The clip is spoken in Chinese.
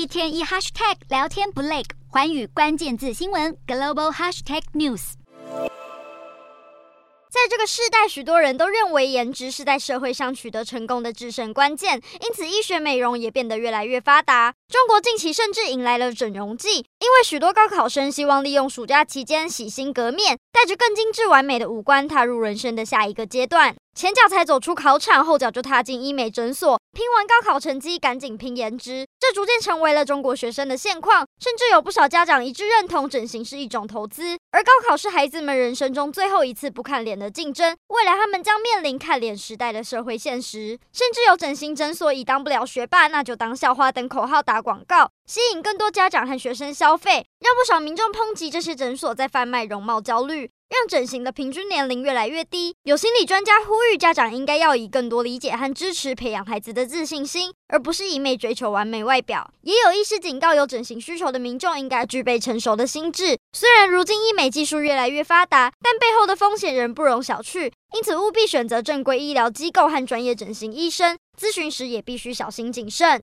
一天一 hashtag 聊天不累，环宇关键字新闻 global hashtag news。在这个世代，许多人都认为颜值是在社会上取得成功的制胜关键，因此医学美容也变得越来越发达。中国近期甚至迎来了整容季，因为许多高考生希望利用暑假期间洗心革面，带着更精致完美的五官踏入人生的下一个阶段。前脚才走出考场，后脚就踏进医美诊所，拼完高考成绩，赶紧拼颜值。这逐渐成为了中国学生的现况，甚至有不少家长一致认同整形是一种投资。而高考是孩子们人生中最后一次不看脸的竞争，未来他们将面临看脸时代的社会现实。甚至有整形诊所以“当不了学霸，那就当校花”等口号打广告，吸引更多家长和学生消消费，让不少民众抨击这些诊所在贩卖容貌焦虑。让整形的平均年龄越来越低，有心理专家呼吁家长应该要以更多理解和支持培养孩子的自信心，而不是一味追求完美外表。也有医师警告，有整形需求的民众应该具备成熟的心智。虽然如今医美技术越来越发达，但背后的风险仍不容小觑，因此务必选择正规医疗机构和专业整形医生，咨询时也必须小心谨慎。